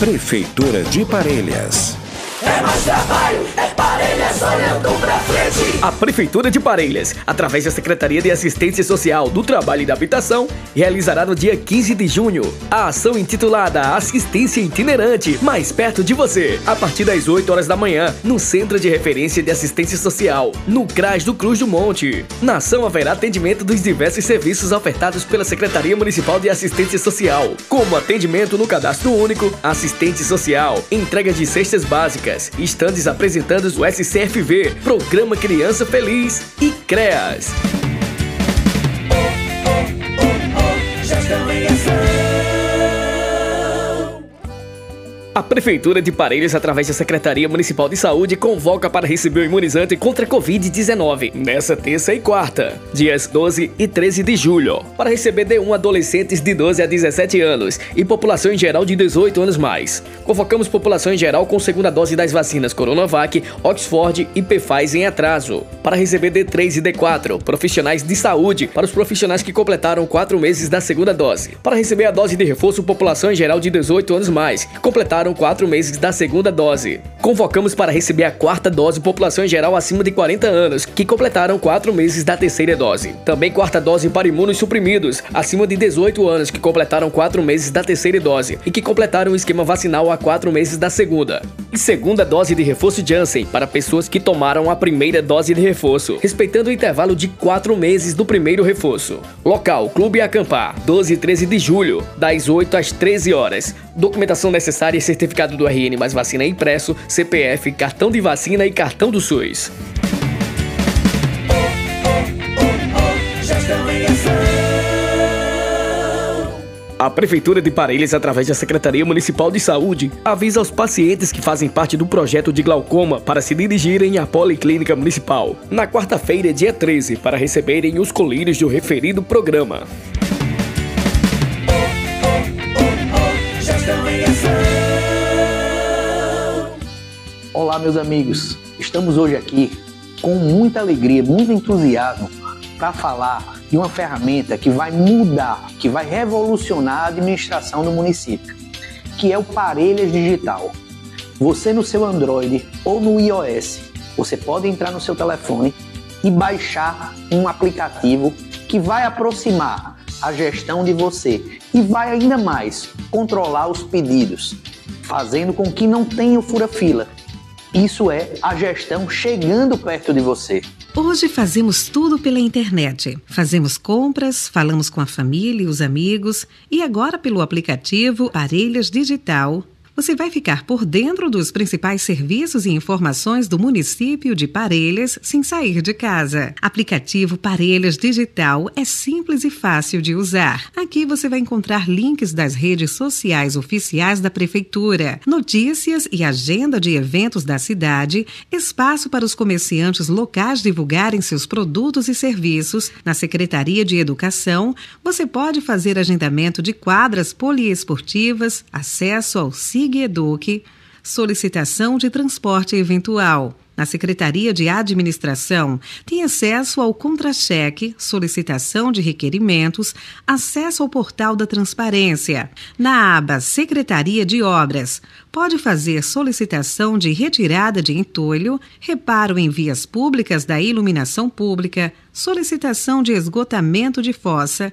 Prefeitura de Parelhas. É mais trabalho, A Prefeitura de Parelhas, através da Secretaria de Assistência Social do Trabalho e da Habitação, realizará no dia 15 de junho a ação intitulada Assistência Itinerante, mais perto de você, a partir das 8 horas da manhã, no Centro de Referência de Assistência Social, no CRAS do Cruz do Monte. Na ação haverá atendimento dos diversos serviços ofertados pela Secretaria Municipal de Assistência Social, como atendimento no cadastro único, assistente social, entrega de cestas básicas, estandes apresentando o SCFV, Programa Criança Feliz e CREAS. Gestão em Ação. A Prefeitura de Parelhas, através da Secretaria Municipal de Saúde, convoca para receber o imunizante contra a Covid-19 nessa terça e quarta, dias 12 e 13 de julho, para receber D1 adolescentes de 12 a 17 anos e população em geral de 18 anos mais. Convocamos população em geral com segunda dose das vacinas Coronavac, Oxford e Pfizer em atraso, para receber D3 e D4, profissionais de saúde, para os profissionais que completaram 4 meses da segunda dose, para receber a dose de reforço população em geral de 18 anos mais, que completaram quatro meses da segunda dose. Convocamos para receber a quarta dose população em geral acima de 40 anos, que completaram quatro meses da terceira dose. Também quarta dose para imunos suprimidos, acima de 18 anos, que completaram quatro meses da terceira dose e que completaram o esquema vacinal há quatro meses da segunda. E segunda dose de reforço Janssen para pessoas que tomaram a primeira dose de reforço, respeitando o intervalo de quatro meses do primeiro reforço. Local: Clube Acampar, 12 e 13 de julho, das 8 às 13 horas. Documentação necessária e certificado do RN mais vacina impresso, CPF, cartão de vacina e cartão do SUS. A Prefeitura de Parelhas, através da Secretaria Municipal de Saúde, avisa aos pacientes que fazem parte do projeto de glaucoma para se dirigirem à Policlínica Municipal na quarta-feira, dia 13, para receberem os colírios do referido programa. Olá, meus amigos. Estamos hoje aqui com muita alegria, muito entusiasmo para falar de uma ferramenta que vai mudar, que vai revolucionar a administração do município, que é o Parelhas Digital. Você no seu Android ou no iOS, você pode entrar no seu telefone e baixar um aplicativo que vai aproximar a gestão de você e vai ainda mais controlar os pedidos, fazendo com que não tenha fura-fila. Isso é a gestão chegando perto de você. Hoje fazemos tudo pela internet. Fazemos compras, falamos com a família e os amigos e agora pelo aplicativo Parelhas Digital. Você vai ficar por dentro dos principais serviços e informações do município de Parelhas sem sair de casa. Aplicativo Parelhas Digital é simples e fácil de usar. Aqui você vai encontrar links das redes sociais oficiais da prefeitura, notícias e agenda de eventos da cidade, espaço para os comerciantes locais divulgarem seus produtos e serviços. Na Secretaria de Educação, você pode fazer agendamento de quadras poliesportivas, acesso ao SIG Eduque, solicitação de transporte eventual. Na Secretaria de Administração, tem acesso ao contra-cheque, solicitação de requerimentos, acesso ao portal da transparência. Na aba Secretaria de Obras, pode fazer solicitação de retirada de entulho, reparo em vias públicas da iluminação pública, solicitação de esgotamento de fossa,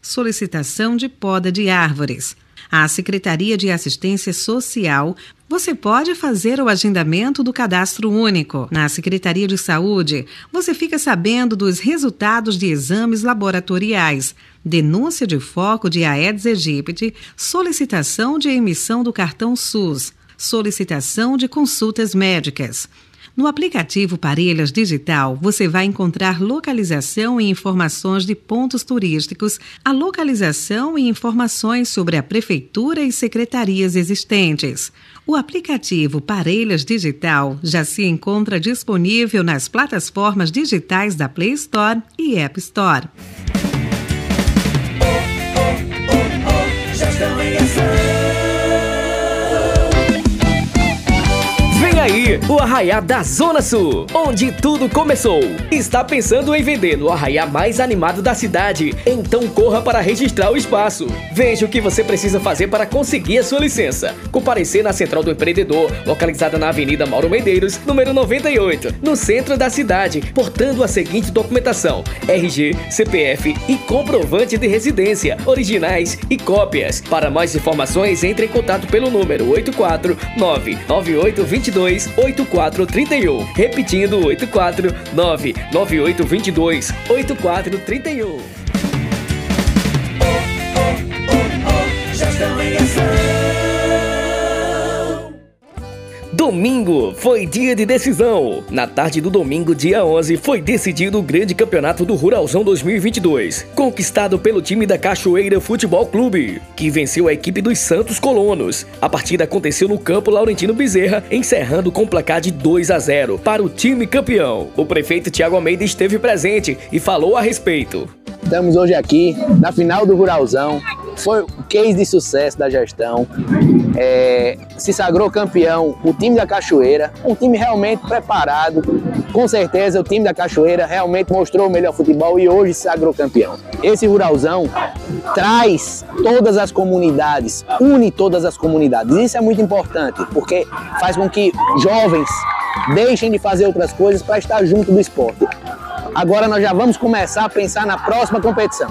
solicitação de poda de árvores. A Secretaria de Assistência Social você pode fazer o agendamento do cadastro único. Na Secretaria de Saúde, você fica sabendo dos resultados de exames laboratoriais, denúncia de foco de Aedes aegypti, solicitação de emissão do cartão SUS, solicitação de consultas médicas. No aplicativo Parelhas Digital, você vai encontrar localização e informações de pontos turísticos, a localização e informações sobre a prefeitura e secretarias existentes. O aplicativo Parelhas Digital já se encontra disponível nas plataformas digitais da Play Store e App Store. aí, o Arraiá da Zona Sul, onde tudo começou. Está pensando em vender no arraiá mais animado da cidade? Então corra para registrar o espaço. Veja o que você precisa fazer para conseguir a sua licença. Comparecer na Central do Empreendedor, localizada na Avenida Mauro Medeiros, número 98, no centro da cidade, portando a seguinte documentação: RG, CPF e comprovante de residência, originais e cópias. Para mais informações, entre em contato pelo número 849 9822 8431. Repetindo 84 99822 8431. Já estão em ação. Domingo foi dia de decisão. Na tarde do domingo, dia 11, foi decidido o grande campeonato do Ruralzão 2022, conquistado pelo time da Cachoeira Futebol Clube, que venceu a equipe dos Santos Colonos. A partida aconteceu no campo Laurentino Bezerra, encerrando com placar de 2 a 0 para o time campeão. O prefeito Tiago Almeida esteve presente e falou a respeito. Estamos hoje aqui na final do Ruralzão. Foi o case de sucesso da gestão. É, se sagrou campeão o time da Cachoeira, um time realmente preparado. Com certeza o time da Cachoeira realmente mostrou o melhor futebol e hoje se sagrou campeão. Esse Ruralzão traz todas as comunidades, une todas as comunidades. Isso é muito importante, porque faz com que jovens deixem de fazer outras coisas para estar junto do esporte. Agora nós já vamos começar a pensar na próxima competição.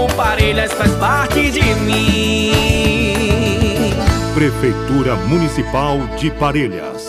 amo Parelhas, faz parte de mim. Prefeitura Municipal de Parelhas